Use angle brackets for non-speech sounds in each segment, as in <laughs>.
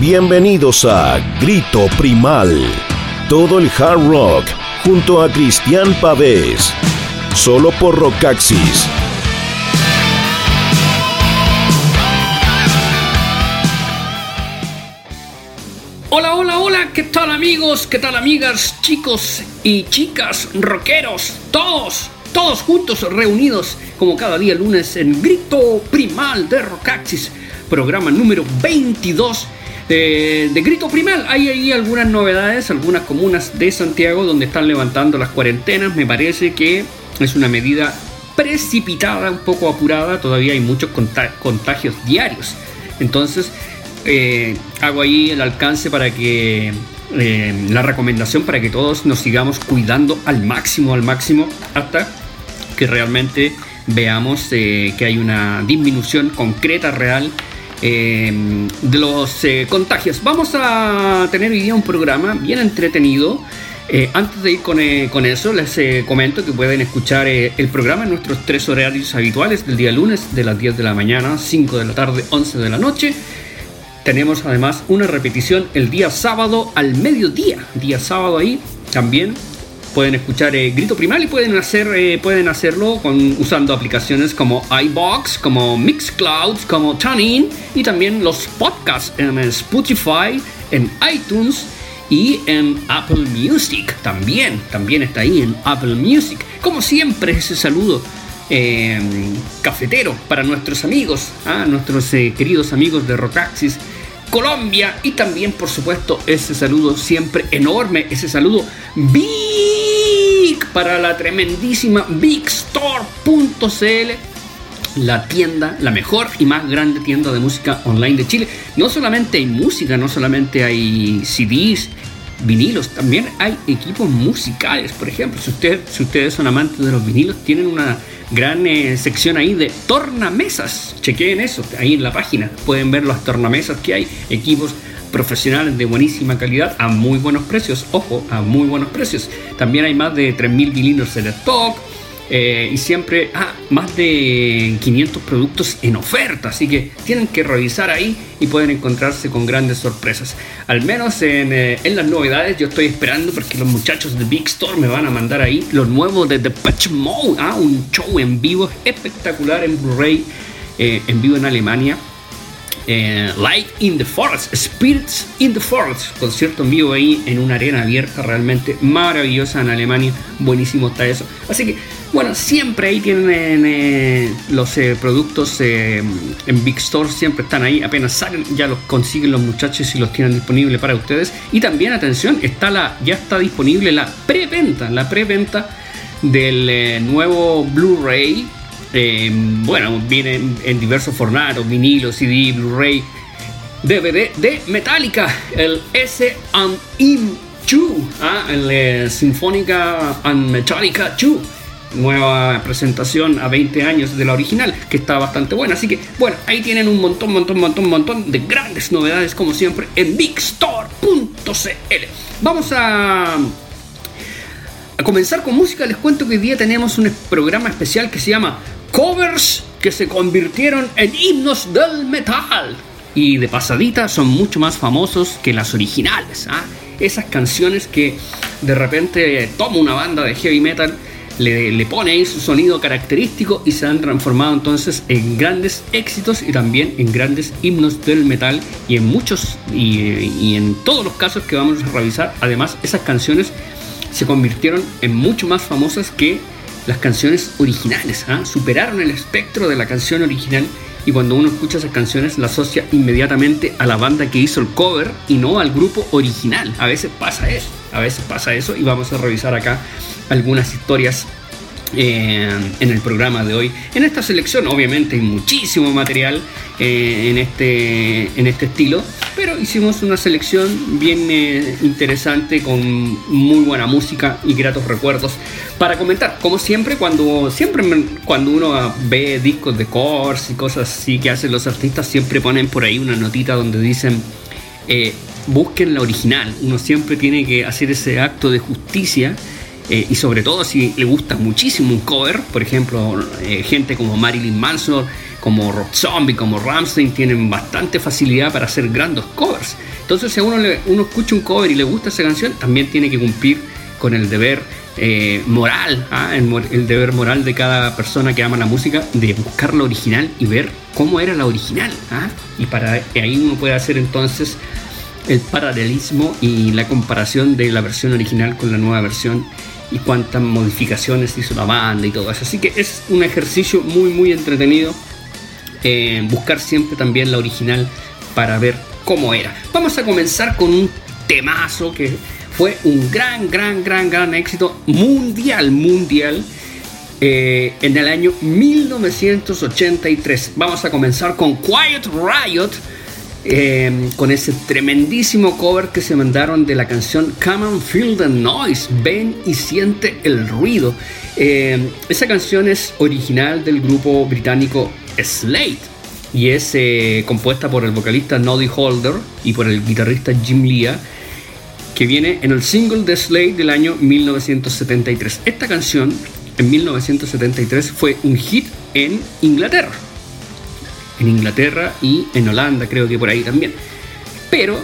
Bienvenidos a Grito Primal. Todo el hard rock junto a Cristian Pavés. Solo por Rockaxis. Hola, hola, hola, ¿qué tal amigos? ¿Qué tal amigas, chicos y chicas, rockeros? Todos, todos juntos reunidos como cada día lunes en Grito Primal de Rockaxis, programa número 22 de, Grito Primal. Hay ahí algunas novedades, algunas comunas de Santiago donde están levantando las cuarentenas. Me parece que es una medida precipitada, un poco apurada. Todavía hay muchos contagios diarios. Entonces, eh, hago ahí el alcance para que eh, la recomendación para que todos nos sigamos cuidando al máximo, al máximo, hasta que realmente veamos eh, que hay una disminución concreta, real eh, de los eh, contagios. Vamos a tener hoy día un programa bien entretenido. Eh, antes de ir con, eso, les comento que pueden escuchar el programa en nuestros tres horarios habituales del día lunes de las 10 de la mañana, 5 de la tarde, 11 de la noche. Tenemos además una repetición el día sábado al mediodía. Día sábado ahí también pueden escuchar eh, Grito Primal y pueden, hacer, eh, pueden hacerlo con, usando aplicaciones como iBox, como Mixcloud, como TuneIn y también los podcasts en Spotify, en iTunes y en Apple Music. También, también está ahí en Apple Music. Como siempre, ese saludo eh, cafetero para nuestros amigos, ¿ah? nuestros queridos amigos de Rockaxis Colombia y también por supuesto ese saludo siempre enorme, ese saludo big para la tremendísima bigstore.cl la tienda, la mejor y más grande tienda de música online de Chile. No solamente hay música, no solamente hay CDs, vinilos, también hay equipos musicales. Por ejemplo, si, usted, si ustedes son amantes de los vinilos, tienen una gran eh, sección ahí de tornamesas. Chequeen eso, ahí en la página. Pueden ver las tornamesas que hay, equipos profesionales de buenísima calidad a muy buenos precios. Ojo, a muy buenos precios. También hay más de 3.000 vinilos en stock eh, y siempre ah, más de 500 productos en oferta, así que tienen que revisar ahí y pueden encontrarse con grandes sorpresas. Al menos en, eh, en las novedades yo estoy esperando porque los muchachos de Big Store me van a mandar ahí lo nuevo de The Patch Mode, ah, un show en vivo espectacular en Blu-ray, eh, en vivo en Alemania eh, Light in the Forest, Spirits in the Forest, concierto en vivo ahí en una arena abierta realmente maravillosa en Alemania, buenísimo está eso. Así que, bueno, siempre ahí tienen eh, los eh, productos en Big Store, siempre están ahí, apenas salen, ya los consiguen los muchachos y los tienen disponibles para ustedes. Y también, atención, está la, ya está disponible la preventa, la preventa del nuevo Blu-ray eh, bueno, vienen en diversos formatos, vinilo, CD, Blu-ray, DVD de Metallica, el S&M 2, ¿ah? el Sinfónica and Metallica 2 nueva presentación a 20 años de la original, que está bastante buena. Así que, bueno, ahí tienen un montón, montón, montón, montón de grandes novedades, como siempre, en bigstore.cl. Vamos a, a comenzar con música. Les cuento que hoy día tenemos un programa especial que se llama covers que se convirtieron en himnos del metal. Y de pasadita son mucho más famosos que las originales. ¿ah? Esas canciones que de repente toma una banda de heavy metal, le, pone ahí su sonido característico y se han transformado entonces en grandes éxitos y también en grandes himnos del metal. Y en muchos y, y en todos los casos que vamos a revisar, además esas canciones se convirtieron en mucho más famosas que las canciones originales, ¿ah? superaron el espectro de la canción original y cuando uno escucha esas canciones la asocia inmediatamente a la banda que hizo el cover y no al grupo original. A veces pasa eso, a veces pasa eso y vamos a revisar acá algunas historias eh, en el programa de hoy. En esta selección obviamente hay muchísimo material eh, en, este, en este estilo, pero hicimos una selección bien eh, interesante con muy buena música y gratos recuerdos para comentar. Como siempre, cuando, siempre cuando uno ve discos de covers y cosas así que hacen los artistas, siempre ponen por ahí una notita donde dicen busquen la original. Uno siempre tiene que hacer ese acto de justicia eh, y sobre todo si le gusta muchísimo un cover, por ejemplo, eh, gente como Marilyn Manson, como Rob Zombie, como Ramstein, tienen bastante facilidad para hacer grandes covers. Entonces, si uno, le, uno escucha un cover y le gusta esa canción, también tiene que cumplir con el deber eh, moral, ¿ah? el, deber moral de cada persona que ama la música, de buscar la original y ver cómo era la original. ¿ah? Y para ahí uno puede hacer entonces el paralelismo y la comparación de la versión original con la nueva versión y cuántas modificaciones hizo la banda y todo eso. Así que es un ejercicio muy muy entretenido eh, buscar siempre también la original para ver cómo era. Vamos a comenzar con un temazo que fue un gran, gran, gran, gran éxito mundial, mundial. Eh, en el año 1983. Vamos a comenzar con Quiet Riot, eh, con ese tremendísimo cover que se mandaron de la canción Come and Feel the Noise, ven y siente el ruido. Eh, esa canción es original del grupo británico Slate y es compuesta por el vocalista Noddy Holder y por el guitarrista Jim Lea que viene en el single de Slade del año 1973. Esta canción en 1973 fue un hit en Inglaterra. En Inglaterra y en Holanda, creo que por ahí también. Pero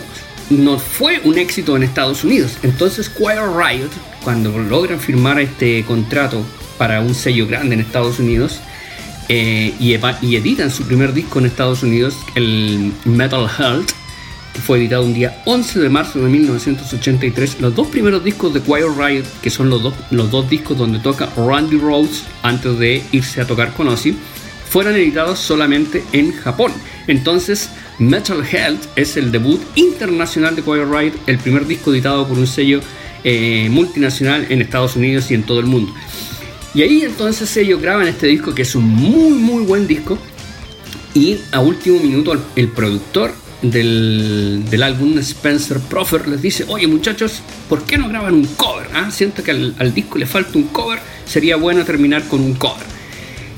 no fue un éxito en Estados Unidos. Entonces Quiet Riot, cuando logran firmar este contrato para un sello grande en Estados Unidos, eh, y, editan su primer disco en Estados Unidos, el Metal Health, fue editado un día 11 de marzo de 1983. Los dos primeros discos de Quiet Riot, que son los dos, los dos discos donde toca Randy Rhodes antes de irse a tocar con Ozzy, fueron editados solamente en Japón. Entonces, Metal Health es el debut internacional de Quiet Riot, el primer disco editado por un sello eh, multinacional en Estados Unidos y en todo el mundo. Y ahí entonces ellos graban este disco que es un muy muy buen disco y a último minuto el productor del, álbum, Spencer Profer les dice, oye muchachos, ¿por qué no graban un cover? Ah? Siento que al, disco le falta un cover, sería bueno terminar con un cover.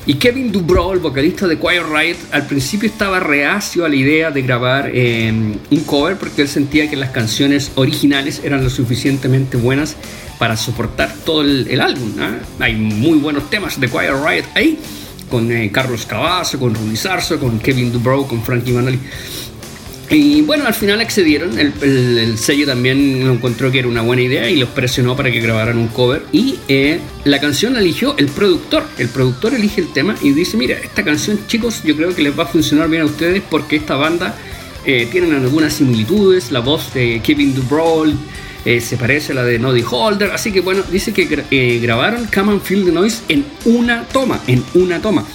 Y Kevin Dubrow, el vocalista de Quiet Riot, al principio estaba reacio a la idea de grabar em, un cover porque él sentía que las canciones originales eran lo suficientemente buenas para soportar todo el, álbum. ¿ah? Hay muy buenos temas de Quiet Riot ahí, con eh, Carlos Cavazo, con Rudy Sarso, con Kevin Dubrow, con Frankie Manali. Y bueno, al final accedieron, el, sello también encontró que era una buena idea y los presionó para que grabaran un cover. Y eh, la canción la eligió el productor. El productor elige el tema y dice, mira, esta canción chicos yo creo que les va a funcionar bien a ustedes porque esta banda eh, tiene algunas similitudes. La voz de Kevin Dubrow eh, se parece a la de Noddy Holder. Así que bueno, dice que grabaron Come and Feel the Noise en una toma, en una toma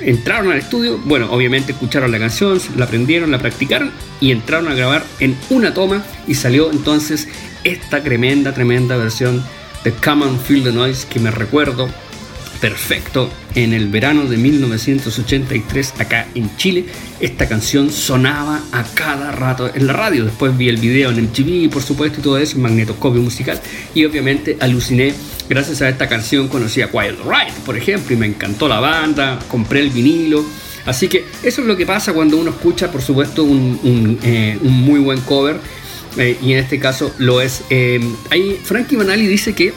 entraron al estudio, bueno, obviamente escucharon la canción, la aprendieron, la practicaron y entraron a grabar en una toma y salió entonces esta tremenda, tremenda versión de Come and Feel the Noise que me recuerdo perfecto en el verano de 1983 acá en Chile. Esta canción sonaba a cada rato en la radio. Después vi el video en MTV, por supuesto, y todo eso, magnetoscopio musical. Y obviamente aluciné gracias a esta canción. Conocí a Quiet Riot, por ejemplo, y me encantó la banda. Compré el vinilo. Así que eso es lo que pasa cuando uno escucha, por supuesto, un, eh, muy buen cover. Eh, y en este caso lo es. Eh, ahí Frankie Manali dice que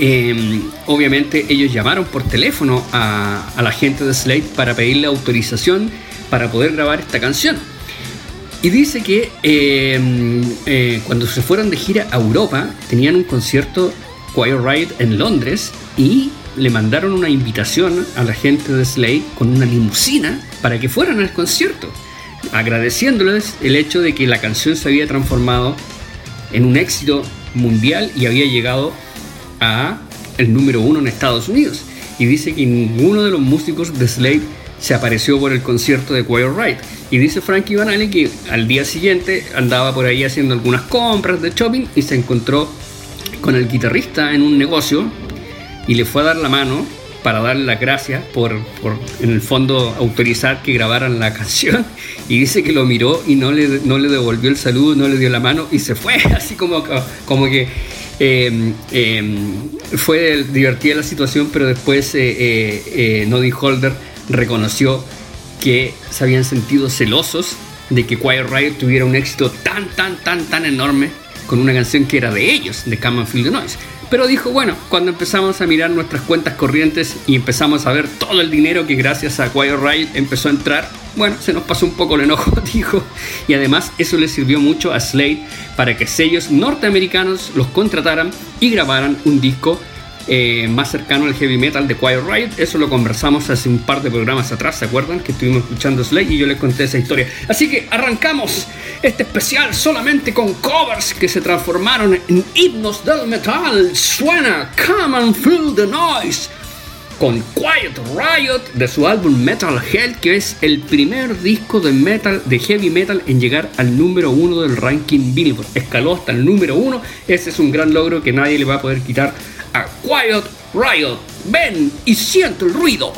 Em, obviamente ellos llamaron por teléfono a, la gente de Slate para pedirle autorización para poder grabar esta canción. Y dice que em, eh, cuando se fueron de gira a Europa, tenían un concierto Quiet Ride en Londres y le mandaron una invitación a la gente de Slate con una limusina para que fueran al concierto, agradeciéndoles el hecho de que la canción se había transformado en un éxito mundial y había llegado el número uno en Estados Unidos. Y dice que ninguno de los músicos de Slade se apareció por el concierto de Quiet Riot. Y dice Frankie Banali que al día siguiente andaba por ahí haciendo algunas compras de shopping y se encontró con el guitarrista en un negocio y le fue a dar la mano para darle las gracias por, en el fondo, autorizar que grabaran la <laughs> canción. Y dice que lo miró y no le, no le devolvió el saludo, no le dio la mano y se fue, <laughs> así como, como que Em, em, fue divertida la situación, pero después eh, eh, eh, Noddy Holder reconoció que se habían sentido celosos de que Quiet Riot tuviera un éxito tan, tan, tan, tan enorme con una canción que era de ellos, de Feel the Noise. Pero dijo, bueno, cuando empezamos a mirar nuestras cuentas corrientes y empezamos a ver todo el dinero que gracias a Riot empezó a entrar, bueno, se nos pasó un poco el enojo, <laughs> dijo. Y además eso le sirvió mucho a Slade para que sellos norteamericanos los contrataran y grabaran un disco eh, más cercano al heavy metal de Quiet Riot. Eso lo conversamos hace un par de programas atrás, ¿se acuerdan? Que estuvimos escuchando Slade y yo les conté esa historia. Así que arrancamos este especial solamente con covers que se transformaron en himnos del metal. Suena Come and Feel the Noise con Quiet Riot de su álbum Metal Hell, que es el primer disco de metal, de heavy metal en llegar al número uno del ranking Billboard. Escaló hasta el número uno. Ese es un gran logro que nadie le va a poder quitar a Quiet Riot. Ven y siento el ruido.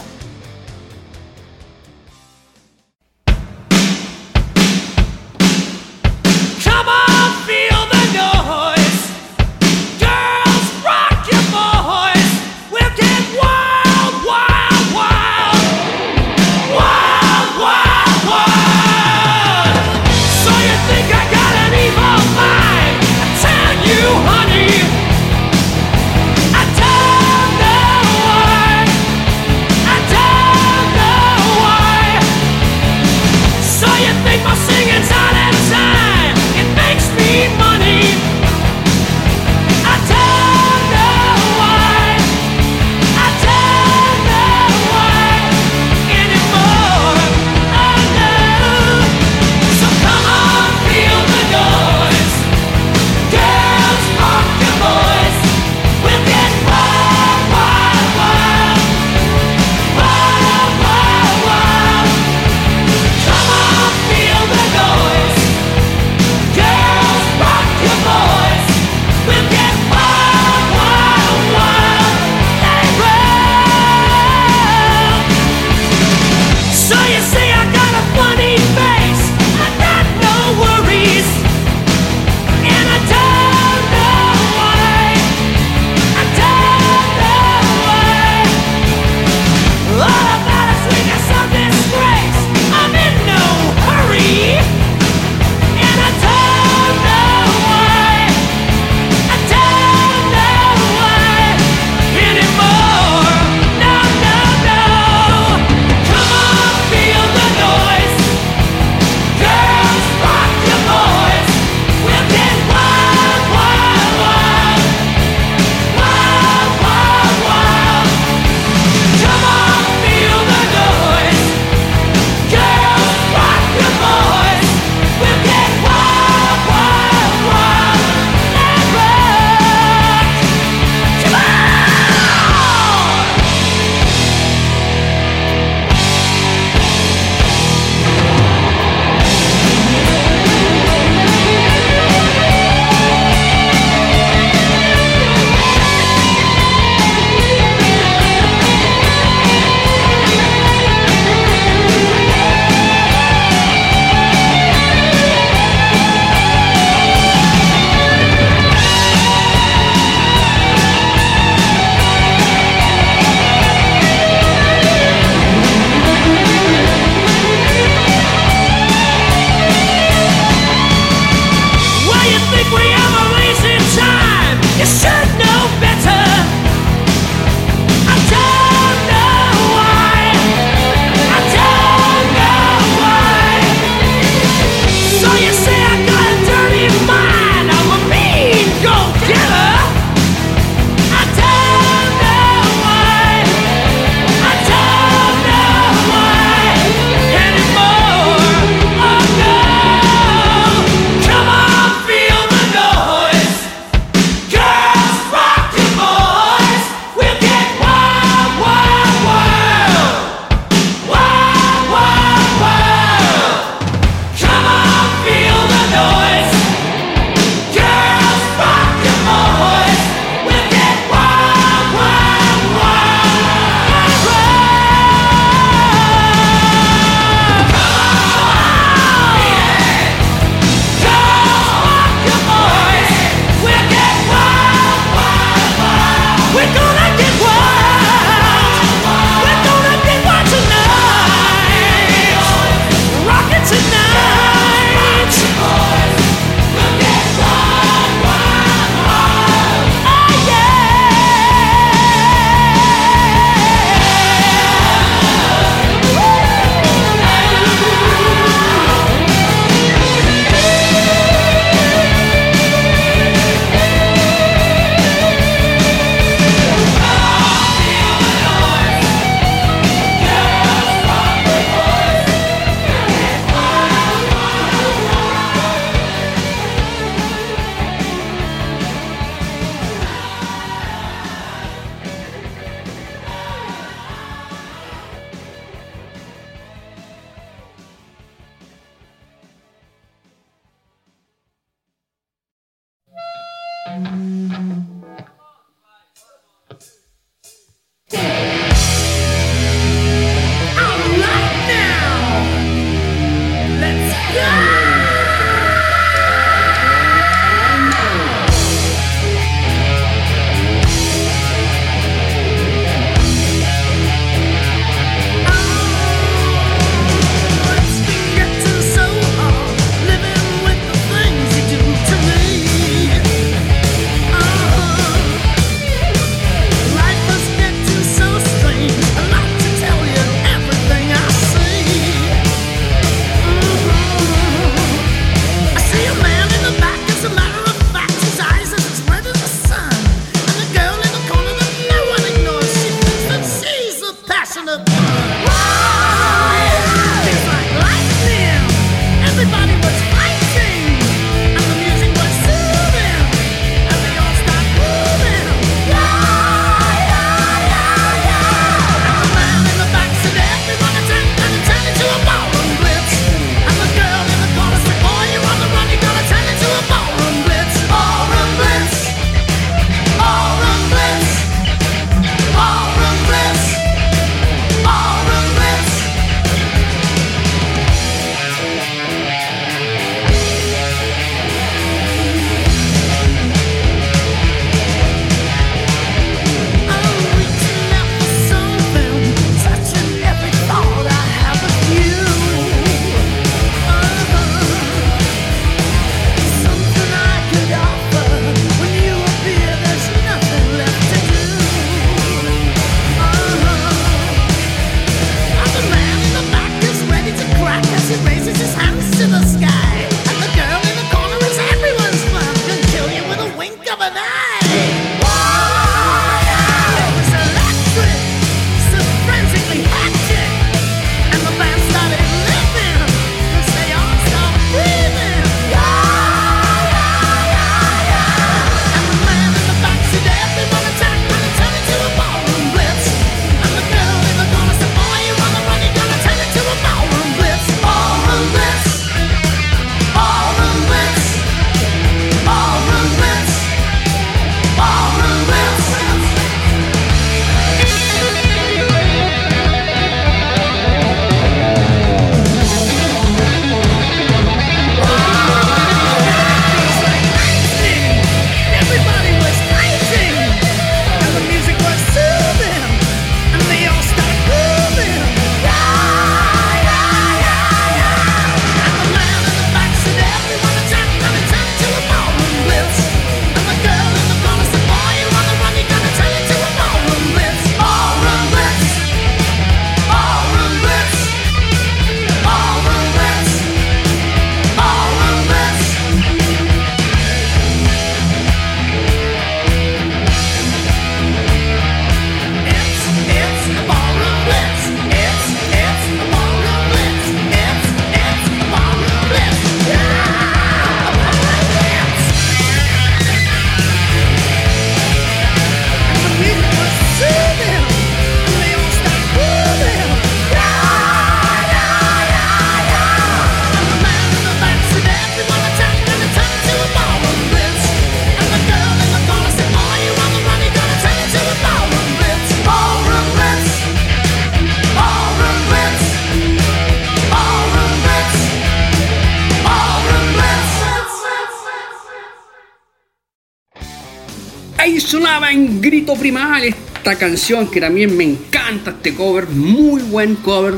En grito primal esta canción que también me encanta este cover, muy buen cover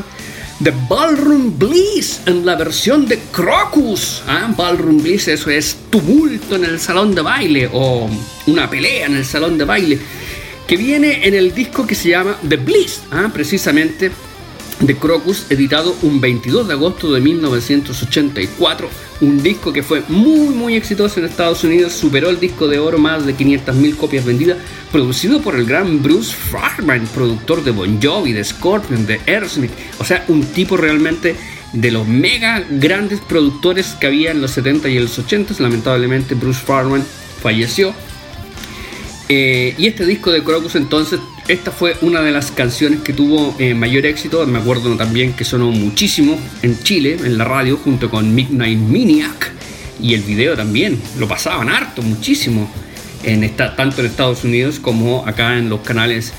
de Ballroom Bliss en la versión de Crocus. ¿ah? Ballroom Bliss, eso es tumulto en el salón de baile o una pelea en el salón de baile, que viene en el disco que se llama The Bliss, ¿ah? precisamente de Crocus, editado un 22 de agosto de 1984. Un disco que fue muy muy exitoso en Estados Unidos, superó el disco de oro más de 500.000 copias vendidas, producido por el gran Bruce Farman, productor de Bon Jovi, de Scorpion, de Aerosmith. O sea, un tipo realmente de los mega grandes productores que había en los 70 y los 80. Lamentablemente Bruce Farman falleció. Eh, y este disco de Crocus entonces esta fue una de las canciones que tuvo eh, mayor éxito. Me acuerdo también que sonó muchísimo en Chile, en la radio, junto con Midnight Maniac. Y el video también, lo pasaban harto, muchísimo, en esta, tanto en Estados Unidos como acá en los canales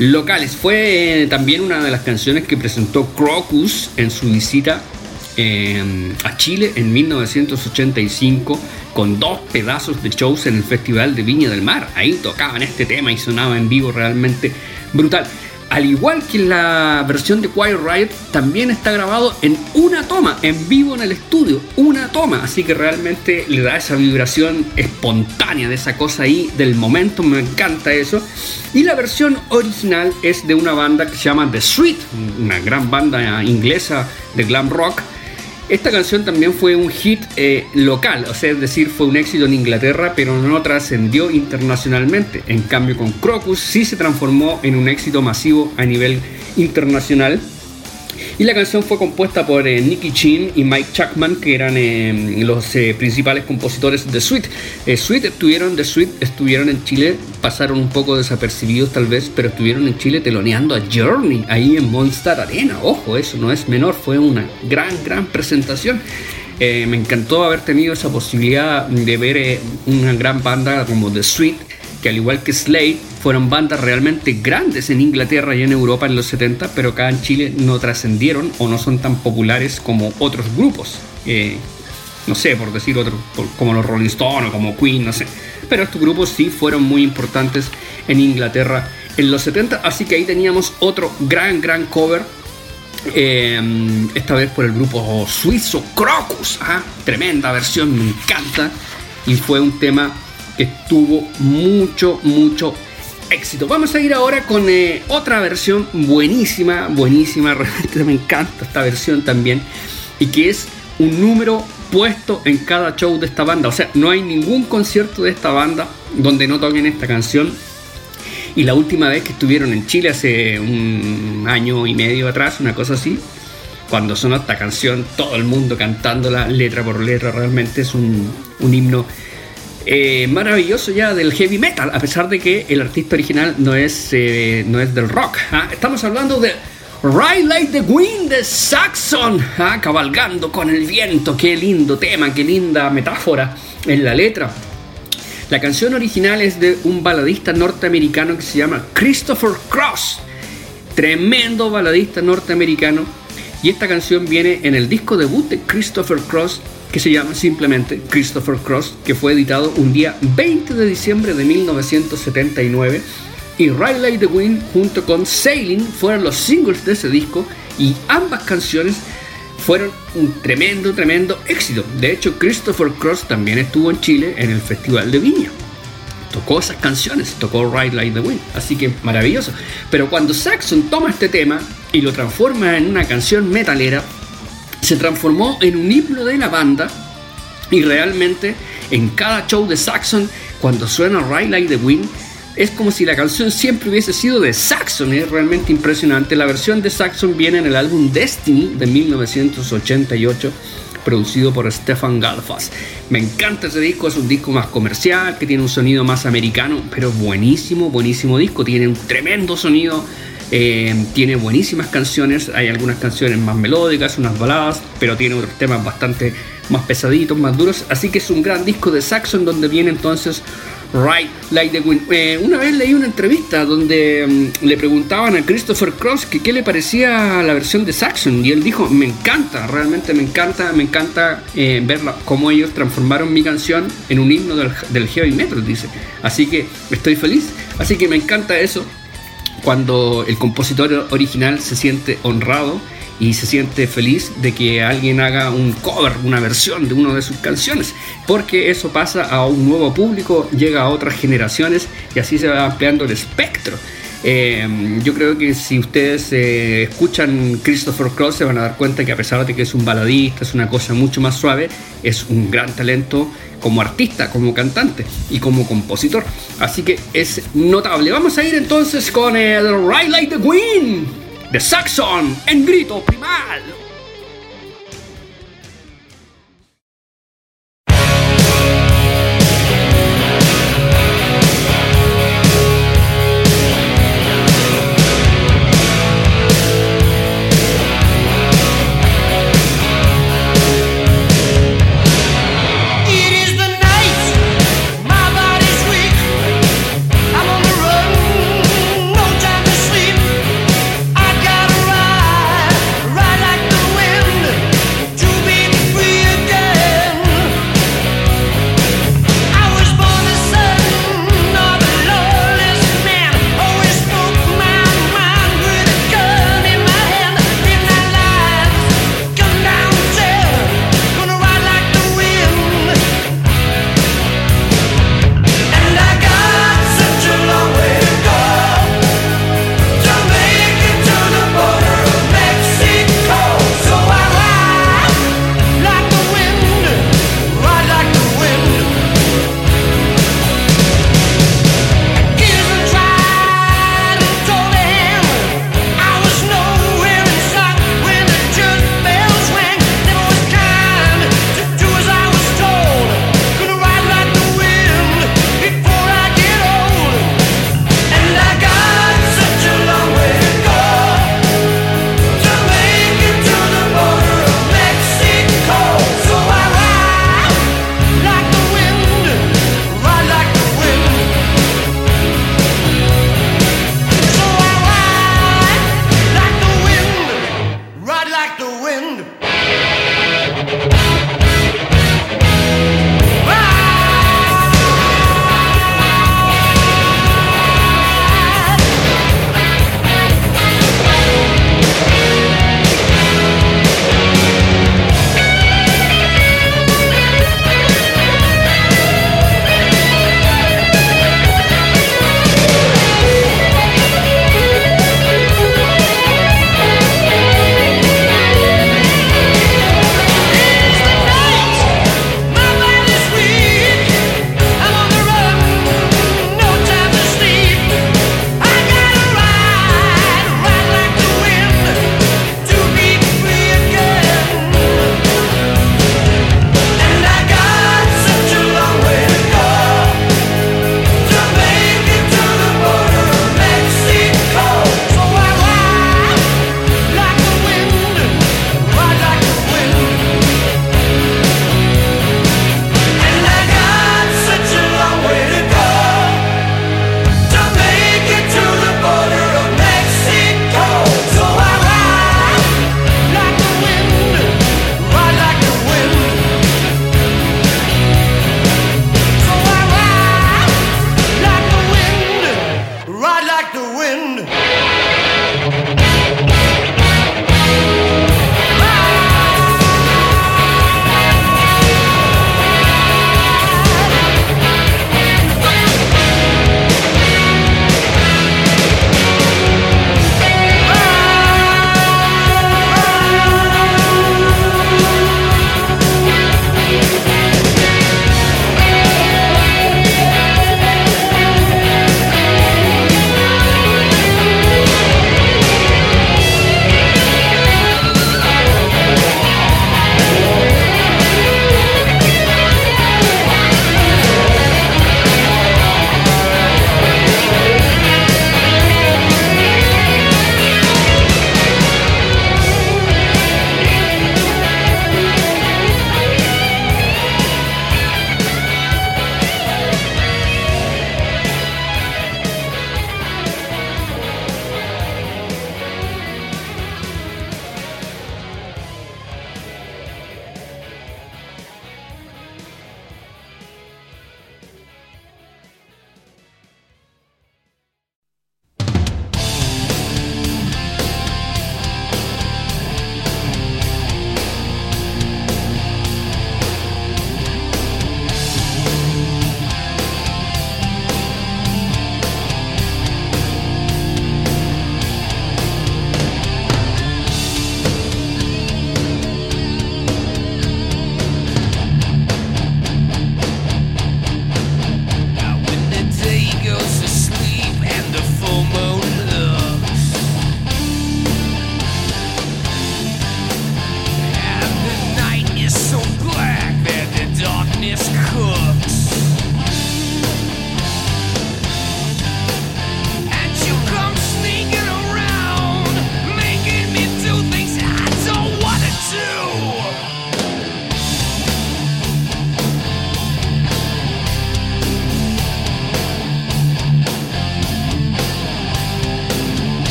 locales. Fue eh, también una de las canciones que presentó Crocus en su visita eh, a Chile en 1985 con dos pedazos de shows en el Festival de Viña del Mar. Ahí tocaban este tema y sonaba en vivo realmente brutal. Al igual que la versión de Quiet Riot, también está grabado en una toma, en vivo en el estudio, una toma. Así que realmente le da esa vibración espontánea de esa cosa ahí, del momento, me encanta eso. Y la versión original es de una banda que se llama The Sweet, una gran banda inglesa de glam rock esta canción también fue un hit eh, local, o sea, es decir, fue un éxito en Inglaterra, pero no trascendió internacionalmente. En cambio, con Crocus sí se transformó en un éxito masivo a nivel internacional. Y la canción fue compuesta por eh, Nicky Chin y Mike Chapman, que eran eh, los eh, principales compositores de Sweet. Sweet estuvieron, de Sweet estuvieron en Chile, pasaron un poco desapercibidos tal vez, pero estuvieron en Chile teloneando a Journey ahí en Monster Arena. Ojo, eso no es menor, fue una gran, gran presentación. me encantó haber tenido esa posibilidad de ver una gran banda como The Sweet, que al igual que Slade, fueron bandas realmente grandes en Inglaterra y en Europa en los 70, pero acá en Chile no trascendieron o no son tan populares como otros grupos. Eh, no sé, por decir otro, como los Rolling Stones o como Queen, no sé. Pero estos grupos sí fueron muy importantes en Inglaterra en los 70, así que ahí teníamos otro gran, gran cover. Eh, esta vez por el grupo suizo Crocus. ¿ah? Tremenda versión, me encanta. Y fue un tema que tuvo mucho, mucho éxito. Vamos a ir ahora con eh, otra versión buenísima, buenísima, <laughs> realmente me encanta esta versión también, y que es un número puesto en cada show de esta banda. O sea, no hay ningún concierto de esta banda donde no toquen esta canción. Y la última vez que estuvieron en Chile hace un año y medio atrás, una cosa así, cuando sonó esta canción, todo el mundo cantándola letra por letra, realmente es un, un himno eh, maravilloso ya del heavy metal, a pesar de que el artista original no es, eh, no es del rock. ¿ah? Estamos hablando de Ride Like the Wind de Saxon, ¿ah? cabalgando con el viento. Qué lindo tema, qué linda metáfora en la letra. La canción original es de un baladista norteamericano que se llama Christopher Cross. Tremendo baladista norteamericano. Y esta canción viene en el disco debut de Christopher Cross que se llama simplemente Christopher Cross, que fue editado un día 20 de diciembre de 1979. Y Like the Wind junto con Sailing fueron los singles de ese disco y ambas canciones fueron un tremendo, tremendo éxito. De hecho, Christopher Cross también estuvo en Chile en el Festival de Viña. Tocó esas canciones, tocó Ride Like the Wind, así que maravilloso. Pero cuando Saxon toma este tema y lo transforma en una canción metalera, se transformó en un himno de la banda y realmente en cada show de Saxon, cuando suena Ride Like the Wind, es como si la canción siempre hubiese sido de Saxon, es realmente impresionante. La versión de Saxon viene en el álbum Destiny de 1988, producido por Stefan Galfas. Me encanta ese disco, es un disco más comercial, que tiene un sonido más americano, pero buenísimo, buenísimo disco, tiene un tremendo sonido eh, tiene buenísimas canciones, hay algunas canciones más melódicas, unas baladas, pero tiene otros temas bastante más pesaditos, más duros. Así que es un gran disco de Saxon donde viene entonces Right Like the Wind. Eh, una vez leí una entrevista donde mm, le preguntaban a Christopher Cross que qué le parecía la versión de Saxon y él dijo, me encanta, realmente me encanta, me encanta eh, ver cómo ellos transformaron mi canción en un himno del, heavy metal, dice. Así que estoy feliz, así que me encanta eso cuando el compositor original se siente honrado y se siente feliz de que alguien haga un cover, una versión de una de sus canciones, porque eso pasa a un nuevo público, llega a otras generaciones y así se va ampliando el espectro. Eh, yo creo que si ustedes eh, escuchan Christopher Cross se van a dar cuenta que a pesar de que es un baladista, es una cosa mucho más suave, es un gran talento como artista, como cantante y como compositor. Así que es notable. Vamos a ir entonces con el Ride Like the Queen de Saxon en grito primal.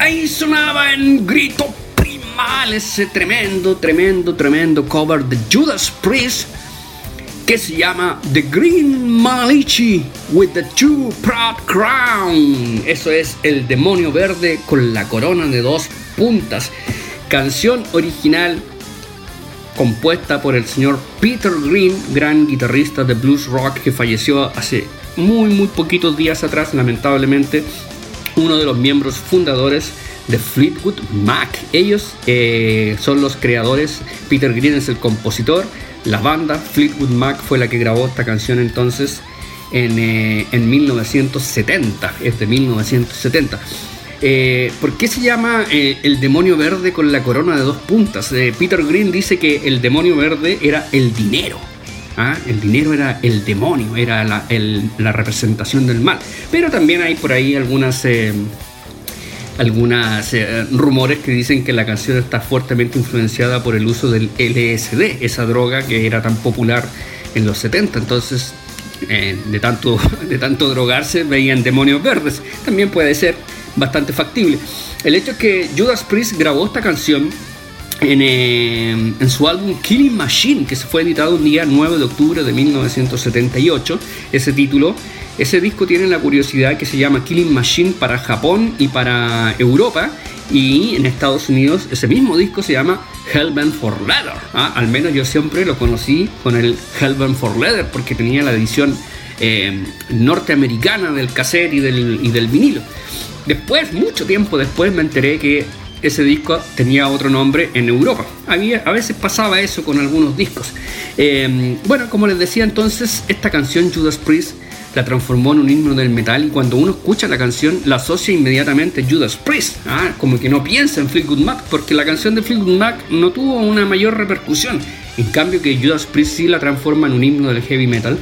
Ahí sonaba en grito primal ese tremendo, tremendo, tremendo cover de Judas Priest que se llama The Green Malichi with the Two Proud Crown. Eso es el demonio verde con la corona de dos puntas. Canción original compuesta por el señor Peter Green, gran guitarrista de blues rock que falleció hace muy muy poquitos días atrás, lamentablemente, uno de los miembros fundadores de Fleetwood Mac. Ellos eh, son los creadores, Peter Green es el compositor, la banda Fleetwood Mac fue la que grabó esta canción entonces en, 1970, eh, es de 1970. Eh, ¿Por qué se llama el demonio verde con la corona de dos puntas? Peter Green dice que el demonio verde era el dinero. ¿Ah? El dinero era el demonio, era la, representación del mal. Pero también hay por ahí algunas... Eh, algunas eh, rumores que dicen que la canción está fuertemente influenciada por el uso del LSD, esa droga que era tan popular en los 70. Entonces, eh, de, tanto, <laughs> de tanto drogarse, veían demonios verdes. También puede ser bastante factible. El hecho es que Judas Priest grabó esta canción eh, en, su álbum Killing Machine, que se fue editado un día 9 de octubre de 1978. Ese título, ese disco tiene la curiosidad que se llama Killing Machine para Japón y para Europa. Y en Estados Unidos ese mismo disco se llama Hellbound for Leather. ¿ah? Al menos yo siempre lo conocí con el Hellbound for Leather porque tenía la edición eh, norteamericana del cassette y del, y del vinilo. Después, mucho tiempo después, me enteré que ese disco tenía otro nombre en Europa. Había, a veces pasaba eso con algunos discos. Em, bueno, como les decía entonces, esta canción Judas Priest la transformó en un himno del metal y cuando uno escucha la canción la asocia inmediatamente a Judas Priest, ¿ah? como que no piensa en Fleetwood Mac, porque la canción de Fleetwood Mac no tuvo una mayor repercusión. En cambio que Judas Priest sí la transforma en un himno del heavy metal.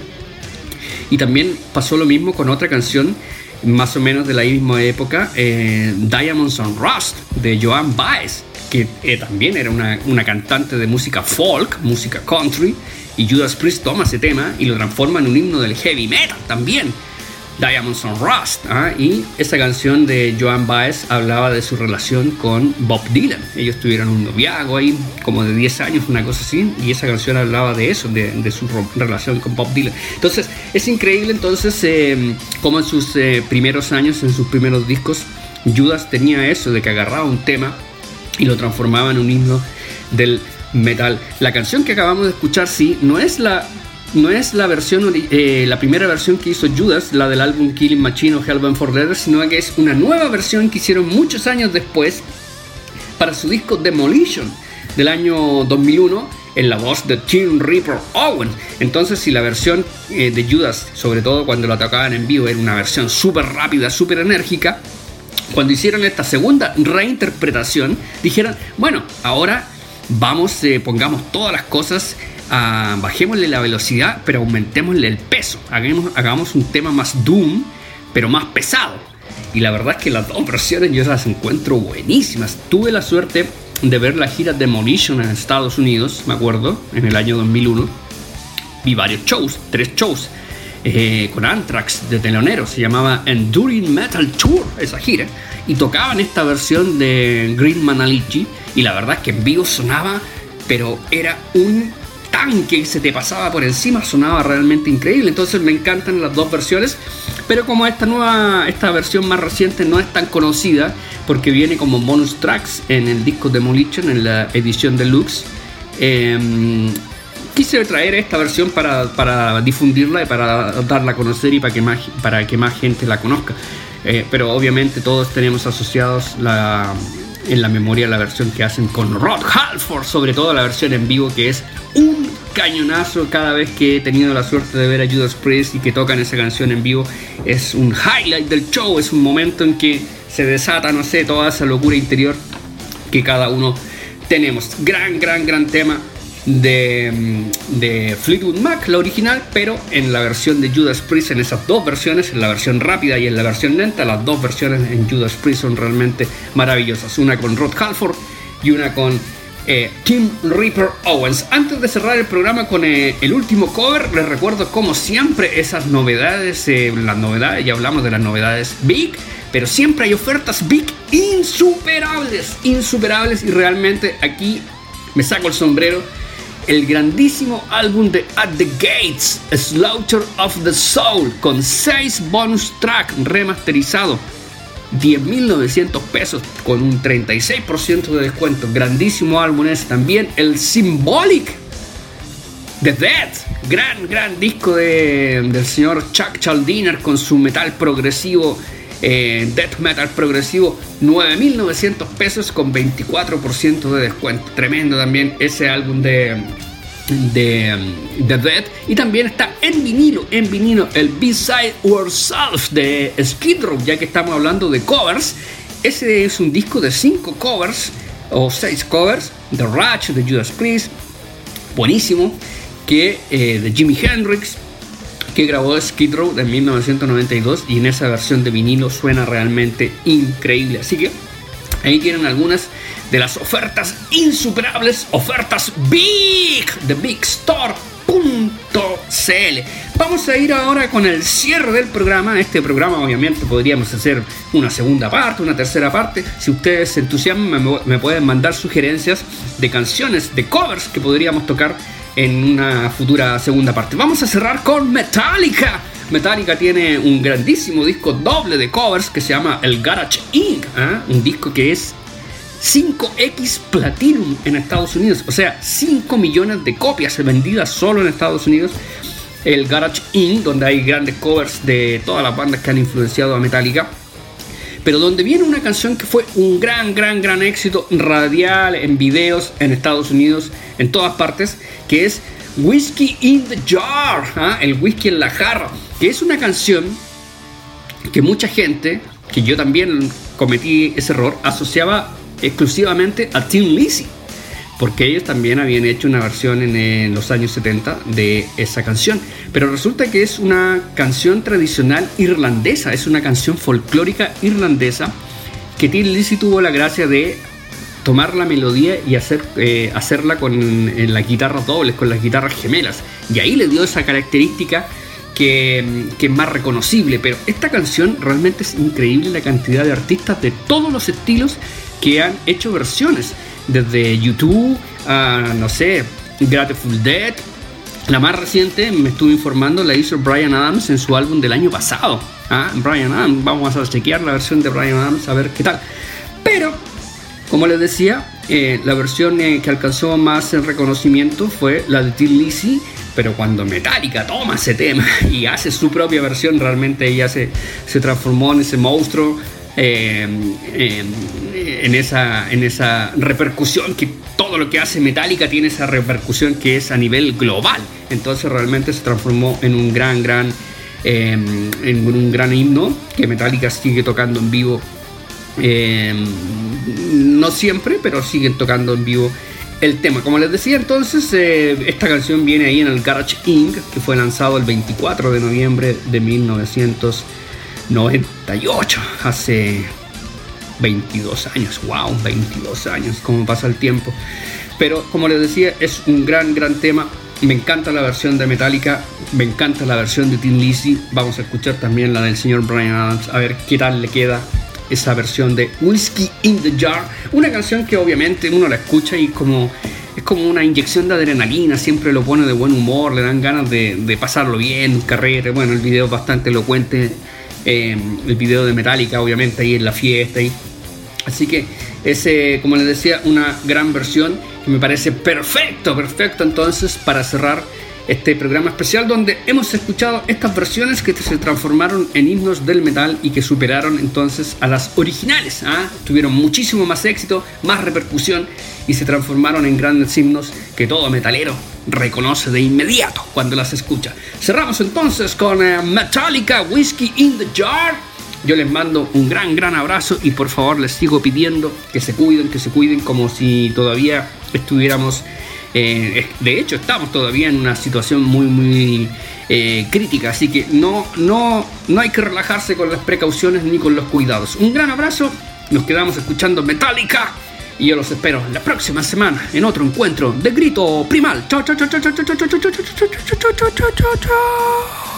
Y también pasó lo mismo con otra canción más o menos de la misma época, eh, Diamonds on Rust de Joan Baez, que eh, también era una, una, cantante de música folk, música country, y Judas Priest toma ese tema y lo transforma en un himno del heavy metal también. Diamonds on Rust. ¿ah? Y esa canción de Joan Baez hablaba de su relación con Bob Dylan. Ellos tuvieron un noviazgo ahí, como de 10 años, una cosa así, y esa canción hablaba de eso, de, su relación con Bob Dylan. Entonces, es increíble entonces eh, como en sus eh, primeros años, en sus primeros discos, Judas tenía eso, de que agarraba un tema y lo transformaba en un himno del metal. La canción que acabamos de escuchar, sí, no es la no es la versión eh, la primera versión que hizo Judas, la del álbum Killing Machine o Hellbound for Leather, sino que es una nueva versión que hicieron muchos años después para su disco Demolition del año 2001 en la voz de Tim Reaper Owens. Entonces, si la versión eh, de Judas, sobre todo cuando la tocaban en vivo, era una versión súper rápida, súper enérgica, cuando hicieron esta segunda reinterpretación, dijeron, bueno, ahora vamos, eh, pongamos todas las cosas bajémosle la velocidad, pero aumentémosle el peso. Hagamos, hagamos un tema más doom, pero más pesado. Y la verdad es que las dos <laughs> versiones yo las encuentro buenísimas. Tuve la suerte de ver la gira Demolition en Estados Unidos, me acuerdo, en el año 2001. Vi varios shows, tres shows, eh, con Anthrax de telonero. Se llamaba Enduring Metal Tour, esa gira. Y tocaban esta versión de Green Manalichi. Y la verdad es que en vivo sonaba, pero era un tanque se te pasaba por encima, sonaba realmente increíble. Entonces me encantan las dos versiones. Pero como esta nueva, esta versión más reciente no es tan conocida, porque viene como bonus tracks en el disco Demolition, en la edición deluxe, em, quise traer esta versión para, difundirla y para darla a conocer y para que más, para que más gente la conozca. Eh, pero obviamente todos tenemos asociados la, en la memoria la versión que hacen con Rod Halford, sobre todo la versión en vivo que es un cañonazo cada vez que he tenido la suerte de ver a Judas Priest y que tocan esa canción en vivo. Es un highlight del show, es un momento en que se desata, no sé, toda esa locura interior que cada uno tenemos. Gran, gran, gran tema de, de, Fleetwood Mac, la original, pero en la versión de Judas Priest, en esas dos versiones, en la versión rápida y en la versión lenta, las dos versiones en Judas Priest son realmente maravillosas. Una con Rod Halford y una con eh, Tim Reaper Owens. Antes de cerrar el programa con eh, el último cover, les recuerdo como siempre esas novedades, eh, las novedades, ya hablamos de las novedades Big pero siempre hay ofertas big insuperables, insuperables y realmente aquí me saco el sombrero. El grandísimo álbum de At the Gates, Slaughter of the Soul, con 6 bonus track remasterizado 10.900 pesos con un 36% de descuento. Grandísimo álbum es también el Symbolic The Dead. Gran, gran disco de, del señor Chuck Chaldiner con su metal progresivo. Eh, death metal progresivo 9.900 pesos con 24% de descuento tremendo también ese álbum de de um, Dead y también está en vinilo, en vinilo el B-Side Yourself de Skid Row, ya que estamos hablando de covers. Ese es un disco de 5 covers o 6 covers de Ratch, de Judas Priest, buenísimo, que eh, de Jimi Hendrix, que grabó Skid Row en 1992 y en esa versión de vinilo suena realmente increíble. Así que ahí tienen algunas de las ofertas insuperables, ofertas Big de Big. Vamos a ir ahora con el cierre del programa. Este programa obviamente podríamos hacer una segunda parte, una tercera parte. Si ustedes se entusiasman me, pueden mandar sugerencias de canciones, de covers que podríamos tocar en una futura segunda parte. Vamos a cerrar con Metallica. Metallica tiene un grandísimo disco doble de covers que se llama El Garage Inc. ¿ah? Un disco que es 5X Platinum en Estados Unidos, o sea, 5 millones de copias vendidas solo en Estados Unidos. El Garage Inc., donde hay grandes covers de todas las bandas que han influenciado a Metallica. Pero donde viene una canción que fue un gran, gran, gran éxito radial en videos en Estados Unidos, en todas partes, que es Whiskey in the Jar, ¿ah? el whisky en la jarra, que es una canción que mucha gente, que yo también cometí ese error, asociaba exclusivamente a Tim Lizzy, porque ellos también habían hecho una versión en, los años 70 de esa canción. Pero resulta que es una canción tradicional irlandesa, es una canción folclórica irlandesa que Tim Lizzy tuvo la gracia de tomar la melodía y hacer, eh, hacerla con en las guitarras dobles, con las guitarras gemelas. Y ahí le dio esa característica que, que, es más reconocible. Pero esta canción realmente es increíble la cantidad de artistas de todos los estilos que han hecho versiones, desde YouTube a, no sé, Grateful Dead. La más reciente, me estuve informando, la hizo Brian Adams en su álbum del año pasado. ¿Ah? Brian Adams, vamos a chequear la versión de Brian Adams a ver qué tal. Pero, como les decía, eh, la versión eh, que alcanzó más reconocimiento fue la de Tim Lizzy, pero cuando Metallica toma ese tema <laughs> y hace su propia versión, realmente ella se, se transformó en ese monstruo en, esa, en esa repercusión que todo lo que hace Metallica tiene esa repercusión que es a nivel global. Entonces realmente se transformó en un gran, gran, em, en un gran himno que Metallica sigue tocando en vivo. No siempre, pero siguen tocando en vivo el tema. Como les decía, entonces eh, esta canción viene ahí en el Garage Inc., que fue lanzado el 24 de noviembre de 1900. 98, hace 22 años, wow, 22 años, cómo pasa el tiempo. Pero como les decía, es un gran, gran tema. Me encanta la versión de Metallica, me encanta la versión de Tim Lizzy. Vamos a escuchar también la del señor Brian Adams, a ver qué tal le queda esa versión de Whiskey in the Jar. Una canción que obviamente uno la escucha y como es como una inyección de adrenalina, siempre lo pone de buen humor, le dan ganas de, de pasarlo bien, carrera. Bueno, el video es bastante elocuente el video de Metallica, obviamente, ahí en la fiesta. Así que es, como les decía, una gran versión que me parece perfecto, perfecto entonces para cerrar este programa especial donde hemos escuchado estas versiones que se transformaron en himnos del metal y que superaron entonces a las originales. ¿ah? Tuvieron muchísimo más éxito, más repercusión y se transformaron en grandes himnos que todo metalero reconoce de inmediato cuando las escucha. Cerramos entonces con eh, Metallica Whiskey in the Jar. Yo les mando un gran, gran abrazo y por favor les sigo pidiendo que se cuiden, que se cuiden como si todavía estuviéramos, eh, de hecho estamos todavía en una situación muy, muy eh, crítica, así que no, no, no hay que relajarse con las precauciones ni con los cuidados. Un gran abrazo, nos quedamos escuchando Metallica y yo los espero la próxima semana en otro encuentro de Grito Primal. Chao, chao, chao, chao, chao, chao, chao, chao, chao, chao, chao, chao, chao, chao.